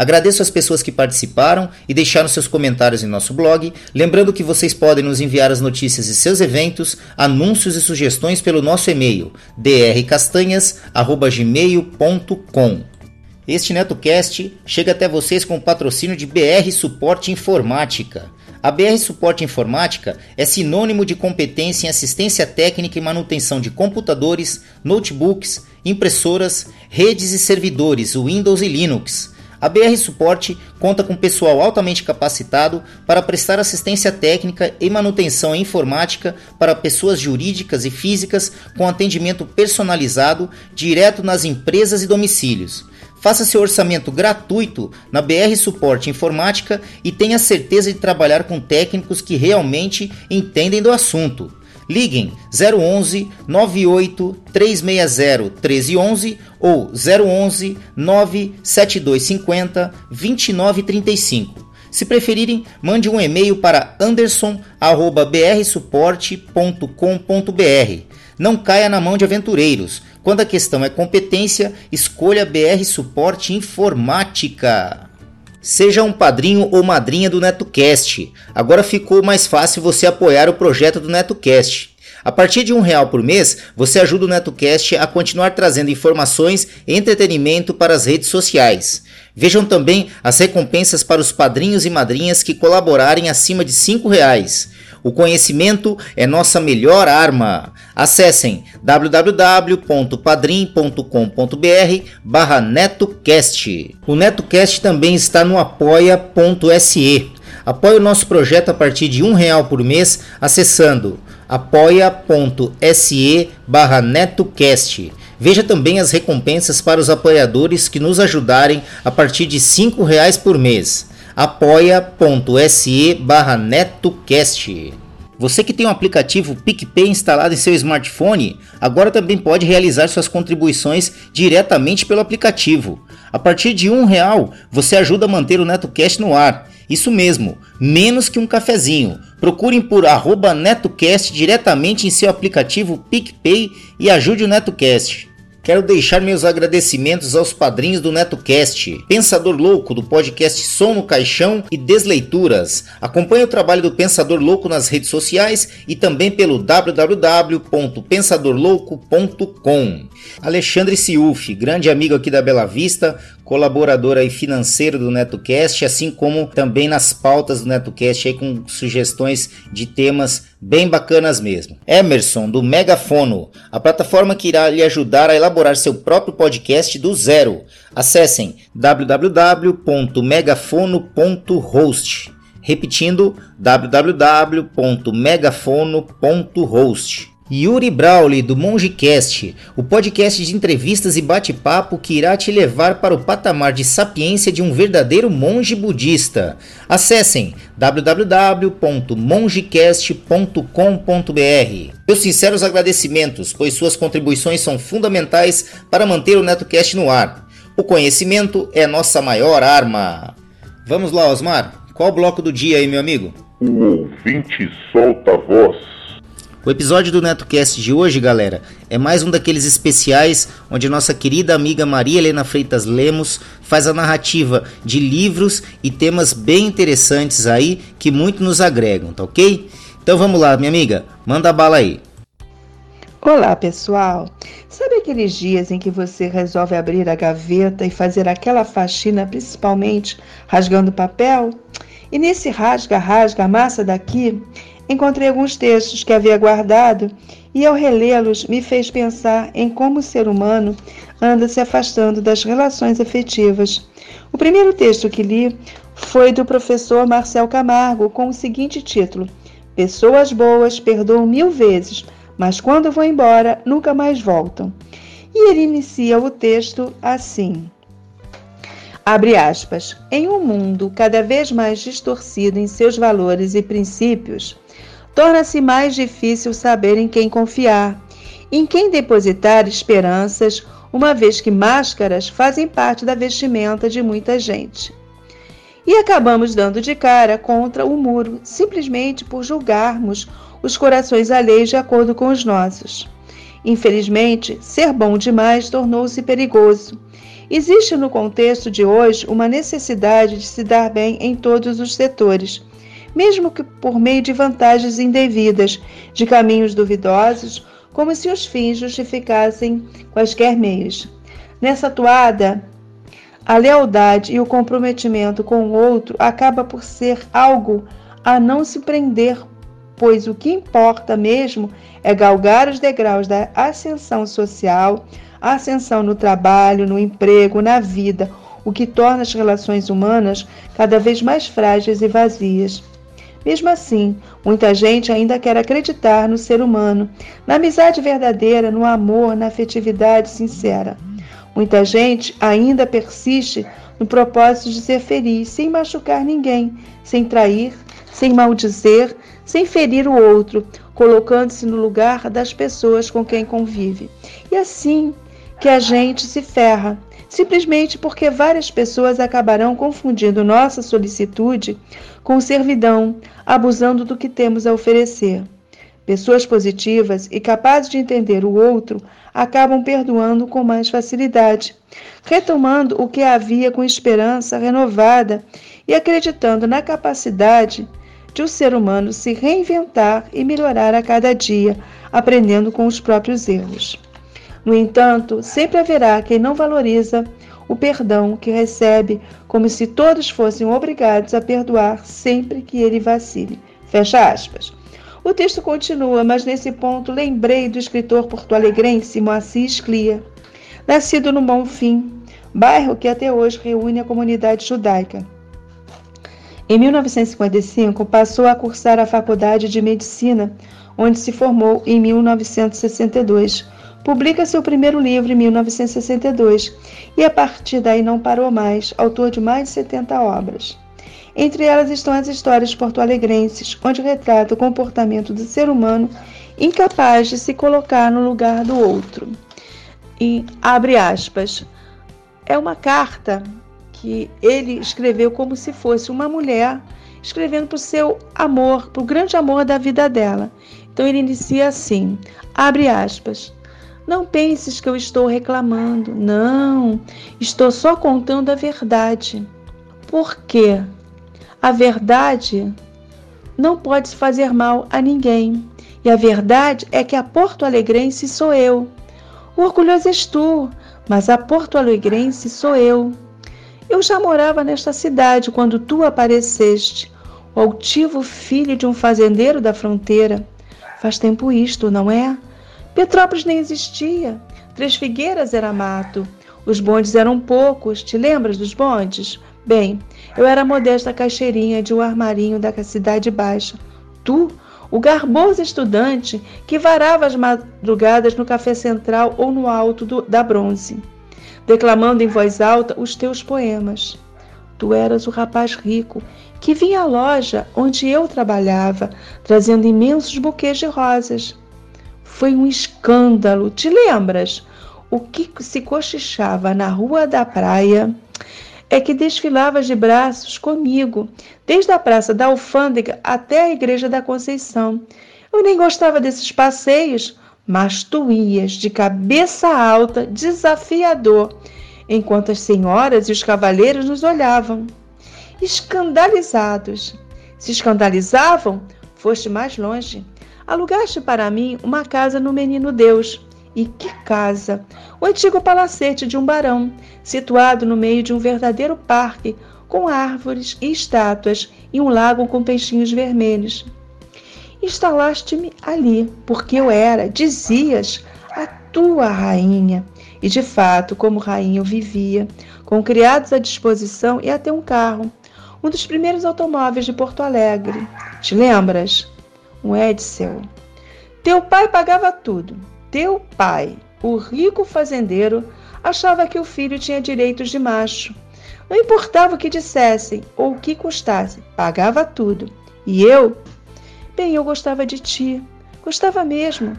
Agradeço as pessoas que participaram e deixaram seus comentários em nosso blog, lembrando que vocês podem nos enviar as notícias de seus eventos, anúncios e sugestões pelo nosso e-mail drcastanhas@gmail.com. Este NetoCast chega até vocês com o patrocínio de BR Suporte Informática. A BR Suporte Informática é sinônimo de competência em assistência técnica e manutenção de computadores, notebooks, impressoras, redes e servidores Windows e Linux a BR Suporte conta com pessoal altamente capacitado para prestar assistência técnica e manutenção informática para pessoas jurídicas e físicas com atendimento personalizado direto nas empresas e domicílios. Faça seu orçamento gratuito na BR Suporte Informática e tenha certeza de trabalhar com técnicos que realmente entendem do assunto. Liguem 011 98 360 1311 ou 011 97250 2935. Se preferirem, mande um e-mail para anderson@brsuporte.com.br. Não caia na mão de aventureiros. Quando a questão é competência, escolha BR Suporte Informática. Seja um padrinho ou madrinha do NetoCast. Agora ficou mais fácil você apoiar o projeto do NetoCast. A partir de um real por mês, você ajuda o NetoCast a continuar trazendo informações e entretenimento para as redes sociais. Vejam também as recompensas para os padrinhos e madrinhas que colaborarem acima de cinco reais. O conhecimento é nossa melhor arma. Acessem www.padrim.com.br barra NetoCast. O NetoCast também está no apoia.se. Apoie o nosso projeto a partir de um real por mês acessando apoia.se barra NetoCast. Veja também as recompensas para os apoiadores que nos ajudarem a partir de cinco reais por mês apoia.se barra netocast. Você que tem o aplicativo PicPay instalado em seu smartphone, agora também pode realizar suas contribuições diretamente pelo aplicativo. A partir de um real, você ajuda a manter o NetoCast no ar. Isso mesmo, menos que um cafezinho. Procurem por arroba NetoCast diretamente em seu aplicativo PicPay e ajude o NetoCast. Quero deixar meus agradecimentos aos padrinhos do NetoCast, Pensador Louco do podcast Som no Caixão e Desleituras. Acompanhe o trabalho do Pensador Louco nas redes sociais e também pelo www.pensadorlouco.com. Alexandre Ciuf, grande amigo aqui da Bela Vista, colaborador aí financeiro do NetoCast, assim como também nas pautas do NetoCast aí com sugestões de temas bem bacanas mesmo. Emerson do Megafono, a plataforma que irá lhe ajudar a elaborar seu próprio podcast do zero. Acessem www.megafono.host. Repetindo, www.megafono.host. Yuri Brawley do MongeCast, o podcast de entrevistas e bate-papo que irá te levar para o patamar de sapiência de um verdadeiro monge budista. Acessem www.mongecast.com.br. Meus sinceros agradecimentos, pois suas contribuições são fundamentais para manter o NetoCast no ar. O conhecimento é nossa maior arma. Vamos lá, Osmar. Qual o bloco do dia aí, meu amigo? O ouvinte solta a voz. O episódio do NetoCast de hoje, galera, é mais um daqueles especiais onde nossa querida amiga Maria Helena Freitas Lemos faz a narrativa de livros e temas bem interessantes aí que muito nos agregam, tá ok? Então vamos lá, minha amiga, manda bala aí. Olá, pessoal! Sabe aqueles dias em que você resolve abrir a gaveta e fazer aquela faxina, principalmente rasgando papel? E nesse rasga-rasga, a massa daqui encontrei alguns textos que havia guardado e, ao relê-los, me fez pensar em como o ser humano anda se afastando das relações afetivas. O primeiro texto que li foi do professor Marcel Camargo, com o seguinte título: Pessoas boas perdoam mil vezes, mas quando vão embora, nunca mais voltam. E ele inicia o texto assim. Abre aspas. Em um mundo cada vez mais distorcido em seus valores e princípios, torna-se mais difícil saber em quem confiar, em quem depositar esperanças, uma vez que máscaras fazem parte da vestimenta de muita gente. E acabamos dando de cara contra o muro, simplesmente por julgarmos os corações alheios de acordo com os nossos. Infelizmente, ser bom demais tornou-se perigoso Existe no contexto de hoje uma necessidade de se dar bem em todos os setores, mesmo que por meio de vantagens indevidas, de caminhos duvidosos, como se os fins justificassem quaisquer meios. Nessa toada, a lealdade e o comprometimento com o outro acaba por ser algo a não se prender, pois o que importa mesmo é galgar os degraus da ascensão social, ascensão no trabalho, no emprego, na vida, o que torna as relações humanas cada vez mais frágeis e vazias. Mesmo assim, muita gente ainda quer acreditar no ser humano, na amizade verdadeira, no amor, na afetividade sincera. Muita gente ainda persiste no propósito de ser feliz, sem machucar ninguém, sem trair, sem maldizer, sem ferir o outro, colocando-se no lugar das pessoas com quem convive. E assim que a gente se ferra, simplesmente porque várias pessoas acabarão confundindo nossa solicitude com servidão, abusando do que temos a oferecer. Pessoas positivas e capazes de entender o outro acabam perdoando com mais facilidade, retomando o que havia com esperança renovada e acreditando na capacidade de o ser humano se reinventar e melhorar a cada dia, aprendendo com os próprios erros. No entanto, sempre haverá quem não valoriza o perdão que recebe, como se todos fossem obrigados a perdoar sempre que ele vacile. Fecha aspas. O texto continua, mas nesse ponto lembrei do escritor porto-alegrense Moacir Sclia, nascido no Bonfim, bairro que até hoje reúne a comunidade judaica. Em 1955, passou a cursar a Faculdade de Medicina, onde se formou em 1962 Publica seu primeiro livro em 1962 e a partir daí não parou mais, autor de mais de 70 obras. Entre elas estão as histórias porto-alegrenses, onde retrata o comportamento do ser humano incapaz de se colocar no lugar do outro. E abre aspas. É uma carta que ele escreveu como se fosse uma mulher escrevendo para o seu amor, para o grande amor da vida dela. Então ele inicia assim: abre aspas. Não penses que eu estou reclamando. Não, estou só contando a verdade. Por quê? A verdade não pode fazer mal a ninguém. E a verdade é que a Porto Alegrense sou eu. Orgulhoso és tu, mas a Porto Alegrense sou eu. Eu já morava nesta cidade quando tu apareceste, o altivo filho de um fazendeiro da fronteira. Faz tempo isto, não é? Petrópolis nem existia. Três Figueiras era mato. Os bondes eram poucos. Te lembras dos bondes? Bem, eu era a modesta caixeirinha de um armarinho da cidade baixa. Tu, o garboso estudante que varava as madrugadas no café central ou no alto do, da bronze, declamando em voz alta os teus poemas. Tu eras o rapaz rico que vinha à loja onde eu trabalhava, trazendo imensos buquês de rosas. Foi um escândalo. Te lembras? O que se cochichava na rua da praia é que desfilavas de braços comigo, desde a Praça da Alfândega até a Igreja da Conceição. Eu nem gostava desses passeios, mas tu ias de cabeça alta, desafiador, enquanto as senhoras e os cavaleiros nos olhavam, escandalizados. Se escandalizavam, foste mais longe. Alugaste para mim uma casa no Menino Deus. E que casa! O antigo palacete de um barão, situado no meio de um verdadeiro parque, com árvores e estátuas e um lago com peixinhos vermelhos. Instalaste-me ali, porque eu era, dizias, a tua rainha. E de fato, como rainha, eu vivia, com criados à disposição e até um carro, um dos primeiros automóveis de Porto Alegre. Te lembras? Um Edsel. Teu pai pagava tudo. Teu pai, o rico fazendeiro, achava que o filho tinha direitos de macho. Não importava o que dissessem ou o que custasse, pagava tudo. E eu? Bem, eu gostava de ti. Gostava mesmo.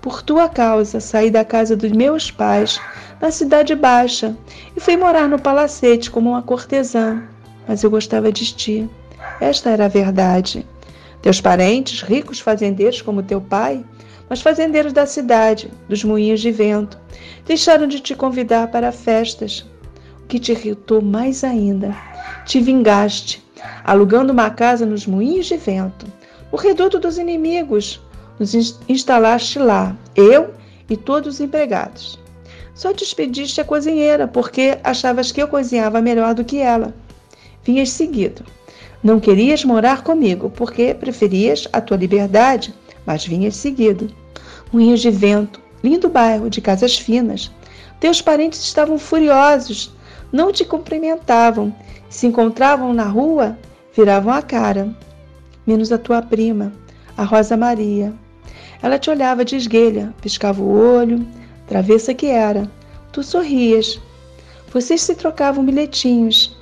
Por tua causa, saí da casa dos meus pais, na Cidade Baixa, e fui morar no palacete como uma cortesã. Mas eu gostava de ti. Esta era a verdade. Teus parentes, ricos fazendeiros como teu pai, mas fazendeiros da cidade, dos moinhos de vento, deixaram de te convidar para festas. O que te irritou mais ainda, te vingaste, alugando uma casa nos moinhos de vento, o reduto dos inimigos, nos instalaste lá, eu e todos os empregados. Só despediste a cozinheira, porque achavas que eu cozinhava melhor do que ela. Vinhas seguido. Não querias morar comigo, porque preferias a tua liberdade, mas vinhas seguido. Moinhos de vento, lindo bairro de casas finas. Teus parentes estavam furiosos, não te cumprimentavam. Se encontravam na rua, viravam a cara. Menos a tua prima, a Rosa Maria. Ela te olhava de esguelha, piscava o olho, travessa que era. Tu sorrias. Vocês se trocavam bilhetinhos.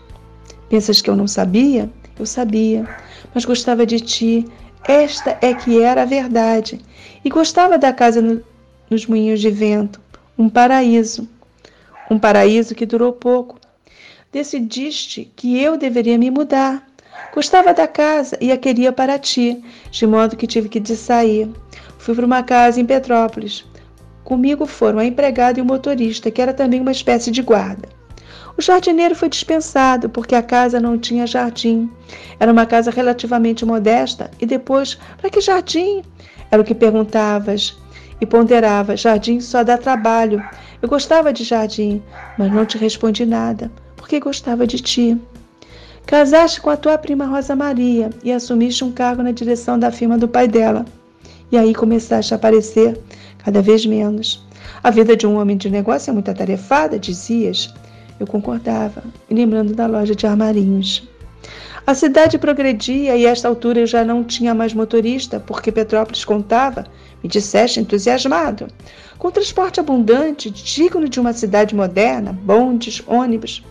Pensas que eu não sabia? Eu sabia, mas gostava de ti. Esta é que era a verdade. E gostava da casa no, nos moinhos de vento, um paraíso. Um paraíso que durou pouco. Decidiste que eu deveria me mudar. Gostava da casa e a queria para ti, de modo que tive que sair. Fui para uma casa em Petrópolis. Comigo foram a empregada e o motorista, que era também uma espécie de guarda. O jardineiro foi dispensado porque a casa não tinha jardim. Era uma casa relativamente modesta e depois, para que jardim? Era o que perguntavas e ponderava. Jardim só dá trabalho. Eu gostava de jardim, mas não te respondi nada, porque gostava de ti. Casaste com a tua prima Rosa Maria e assumiste um cargo na direção da firma do pai dela. E aí começaste a aparecer cada vez menos. A vida de um homem de negócio é muito atarefada, dizias. Eu concordava, me lembrando da loja de armarinhos. A cidade progredia e a esta altura eu já não tinha mais motorista, porque Petrópolis contava, me disseste entusiasmado, com transporte abundante, digno de uma cidade moderna, bondes, ônibus.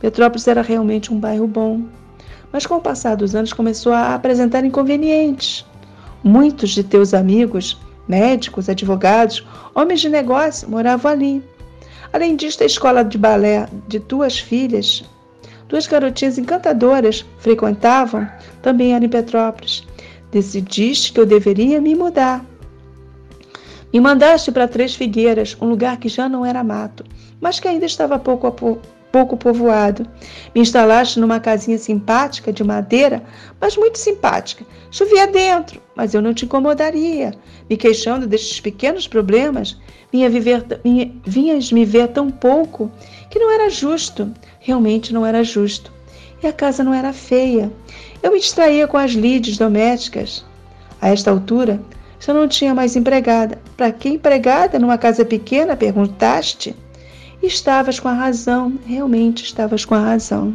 Petrópolis era realmente um bairro bom, mas com o passar dos anos começou a apresentar inconvenientes. Muitos de teus amigos, médicos, advogados, homens de negócio, moravam ali. Além disso, a escola de balé de tuas filhas, duas garotinhas encantadoras, frequentavam também era em Petrópolis. Decidiste que eu deveria me mudar. Me mandaste para Três Figueiras, um lugar que já não era mato, mas que ainda estava pouco a pouco pouco povoado. Me instalaste numa casinha simpática de madeira, mas muito simpática. Chovia dentro, mas eu não te incomodaria. Me queixando destes pequenos problemas, vinha viver, vinha, vinhas me ver tão pouco que não era justo. Realmente não era justo. E a casa não era feia. Eu me distraía com as lides domésticas. A esta altura, já não tinha mais empregada. Para que empregada numa casa pequena? perguntaste. Estavas com a razão, realmente estavas com a razão.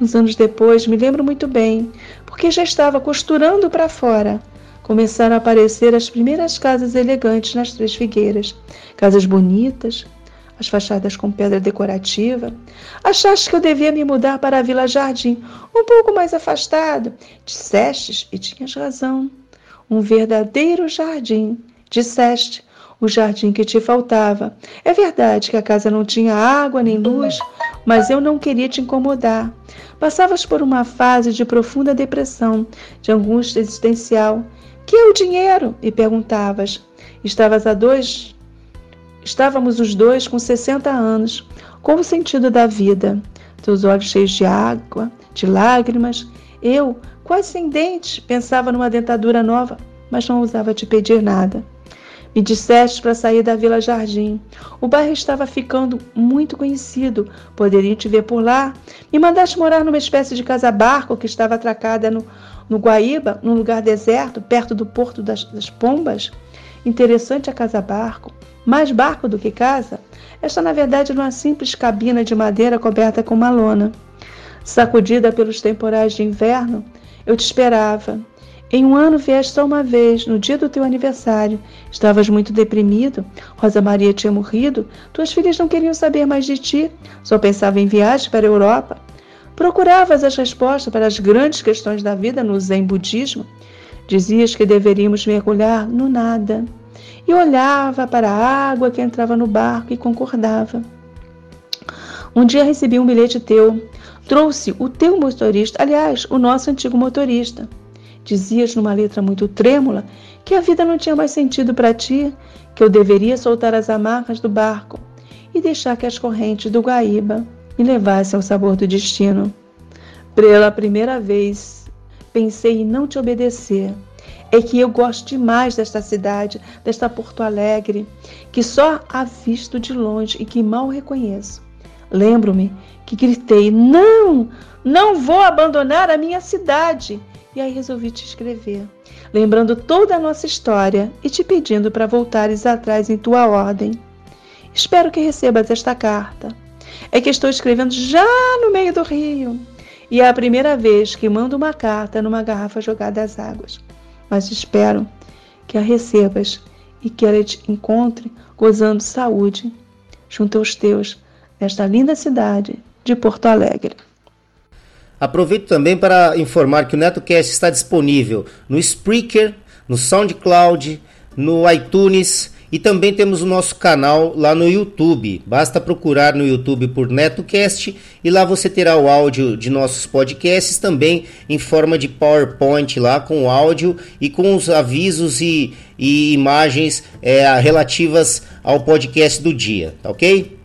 Uns anos depois, me lembro muito bem, porque já estava costurando para fora. Começaram a aparecer as primeiras casas elegantes nas Três Figueiras. Casas bonitas, as fachadas com pedra decorativa. Achaste que eu devia me mudar para a Vila Jardim, um pouco mais afastado. Dissestes, e tinhas razão. Um verdadeiro jardim. Disseste, o jardim que te faltava. É verdade que a casa não tinha água nem luz, mas eu não queria te incomodar. Passavas por uma fase de profunda depressão, de angústia existencial. Que é o dinheiro? E perguntavas. Estavas a dois. Estávamos os dois com 60 anos. Qual o sentido da vida? Teus olhos cheios de água, de lágrimas. Eu, quase sem dentes, pensava numa dentadura nova, mas não ousava te pedir nada. Me disseste para sair da Vila Jardim. O bairro estava ficando muito conhecido. Poderia te ver por lá. Me mandaste morar numa espécie de casa-barco que estava atracada no No Guaíba, num lugar deserto, perto do Porto das, das Pombas, interessante a casa-barco, mais barco do que casa, esta na verdade era uma simples cabina de madeira coberta com uma lona. Sacudida pelos temporais de inverno, eu te esperava. Em um ano vieste só uma vez, no dia do teu aniversário. Estavas muito deprimido. Rosa Maria tinha morrido. Tuas filhas não queriam saber mais de ti. Só pensavam em viagem para a Europa. Procuravas as respostas para as grandes questões da vida no Zen Budismo. Dizias que deveríamos mergulhar no nada. E olhava para a água que entrava no barco e concordava. Um dia recebi um bilhete teu. Trouxe o teu motorista, aliás, o nosso antigo motorista. Dizias numa letra muito trêmula que a vida não tinha mais sentido para ti, que eu deveria soltar as amarras do barco e deixar que as correntes do Guaíba me levassem ao sabor do destino. Pela primeira vez, pensei em não te obedecer. É que eu gosto demais desta cidade, desta Porto Alegre, que só a visto de longe e que mal reconheço. Lembro-me que gritei: Não, não vou abandonar a minha cidade. E aí resolvi te escrever, lembrando toda a nossa história e te pedindo para voltares atrás em tua ordem. Espero que recebas esta carta. É que estou escrevendo já no meio do rio. E é a primeira vez que mando uma carta numa garrafa jogada às águas. Mas espero que a recebas e que ela te encontre gozando saúde junto aos teus nesta linda cidade de Porto Alegre. Aproveito também para informar que o NetoCast está disponível no Spreaker, no SoundCloud, no iTunes e também temos o nosso canal lá no YouTube. Basta procurar no YouTube por NetoCast e lá você terá o áudio de nossos podcasts também em forma de PowerPoint lá com o áudio e com os avisos e, e imagens é, relativas ao podcast do dia, tá ok?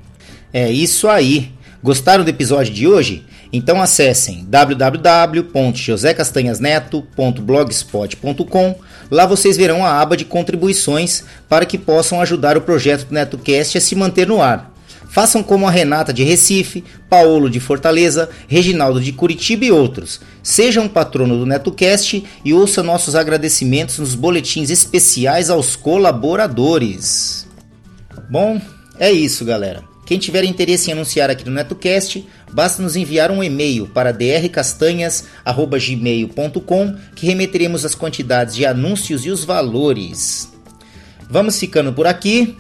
É isso aí. Gostaram do episódio de hoje? Então acessem www.josecastanhasneto.blogspot.com. Lá vocês verão a aba de contribuições para que possam ajudar o projeto do NetoCast a se manter no ar. Façam como a Renata de Recife, Paulo de Fortaleza, Reginaldo de Curitiba e outros. Sejam patrono do NetoCast e ouça nossos agradecimentos nos boletins especiais aos colaboradores. Bom, é isso, galera. Quem tiver interesse em anunciar aqui no NetoCast, basta nos enviar um e-mail para drcastanhas.gmail.com que remeteremos as quantidades de anúncios e os valores. Vamos ficando por aqui.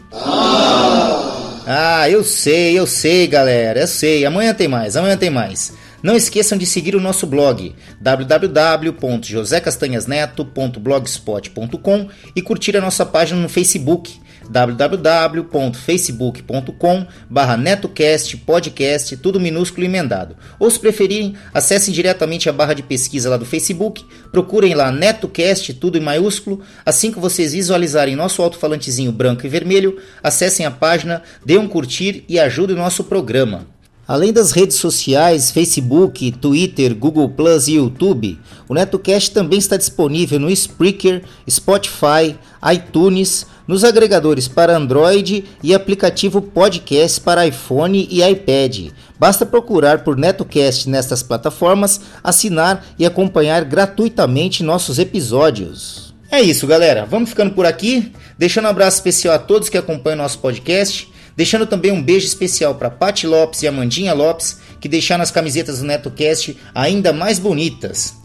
Ah, eu sei, eu sei, galera, eu sei. Amanhã tem mais, amanhã tem mais. Não esqueçam de seguir o nosso blog www.josecastanhasneto.blogspot.com e curtir a nossa página no Facebook www.facebook.com barra netocast podcast, tudo minúsculo e emendado. Ou se preferirem, acessem diretamente a barra de pesquisa lá do Facebook, procurem lá netocast, tudo em maiúsculo. Assim que vocês visualizarem nosso alto-falantezinho branco e vermelho, acessem a página, dê um curtir e ajudem o nosso programa. Além das redes sociais, Facebook, Twitter, Google Plus e YouTube, o NetoCast também está disponível no Spreaker, Spotify, iTunes, nos agregadores para Android e aplicativo podcast para iPhone e iPad. Basta procurar por NetoCast nestas plataformas, assinar e acompanhar gratuitamente nossos episódios. É isso, galera. Vamos ficando por aqui. Deixando um abraço especial a todos que acompanham nosso podcast. Deixando também um beijo especial para Pati Lopes e Amandinha Lopes, que deixaram as camisetas do NetoCast ainda mais bonitas.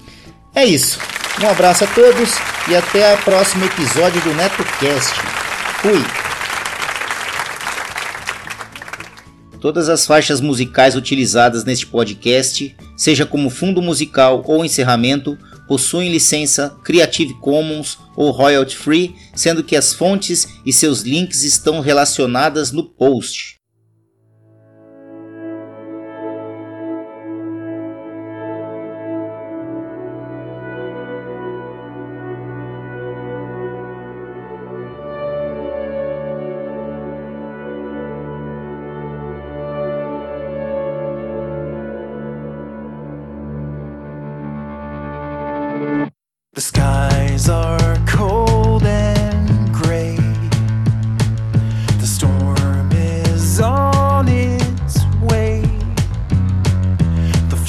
É isso. Um abraço a todos e até o próximo episódio do NetoCast. Fui! Todas as faixas musicais utilizadas neste podcast, seja como fundo musical ou encerramento, possuem licença Creative Commons ou royalty free, sendo que as fontes e seus links estão relacionadas no post.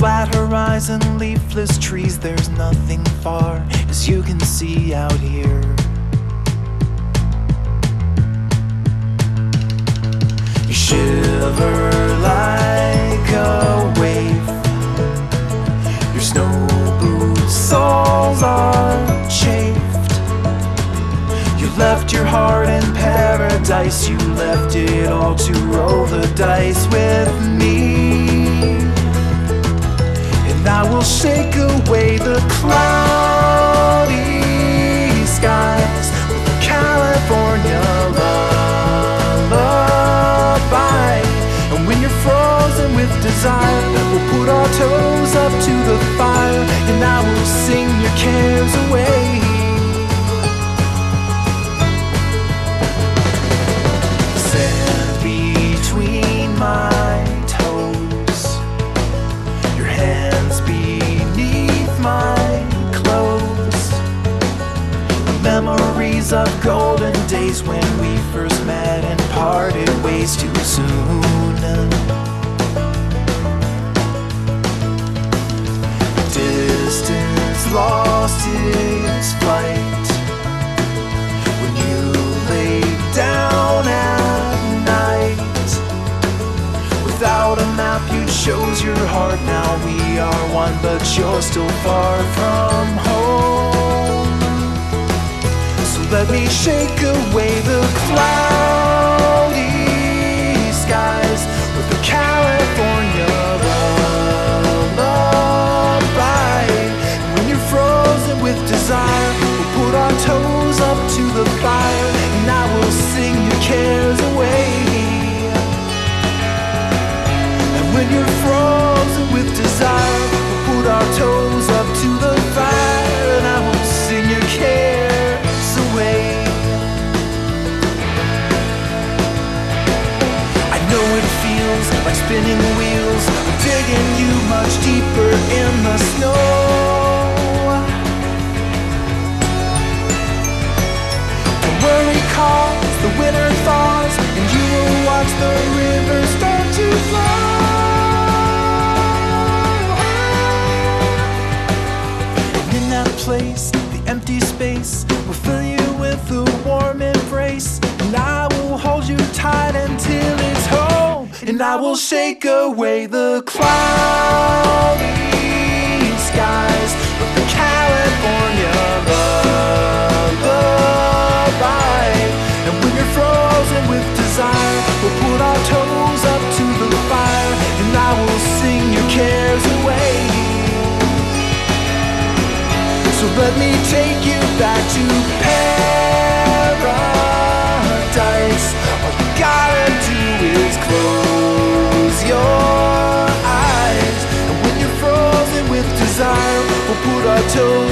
Flat horizon, leafless trees, there's nothing far as you can see out here. You shiver like a wave. Your snow boots soles are chafed. You left your heart in paradise. You left it all to roll the dice with me. I will shake away the cloudy skies with a California lullaby. And when you're frozen with desire, we'll put our toes up to the fire, and I will sing your cares away. Memories of golden days when we first met and parted ways too soon. Distance lost its flight when you lay down at night. Without a map, you chose your heart. Now we are one, but you're still far from home. Let me shake away the cloudy skies with the California lullaby. When you're frozen with desire, we'll put our toes up to the fire, and I will sing your cares away. And when you're frozen with desire, we'll put our toes spinning wheels, digging you much deeper in the snow. The worry calls, the winter thaws, and you will watch the river start to flow. And in that place, the empty space will fill you with a warm embrace, and I will hold you tight until and I will shake away the cloudy skies with the California lullaby. And when you're frozen with desire, we'll put our toes up show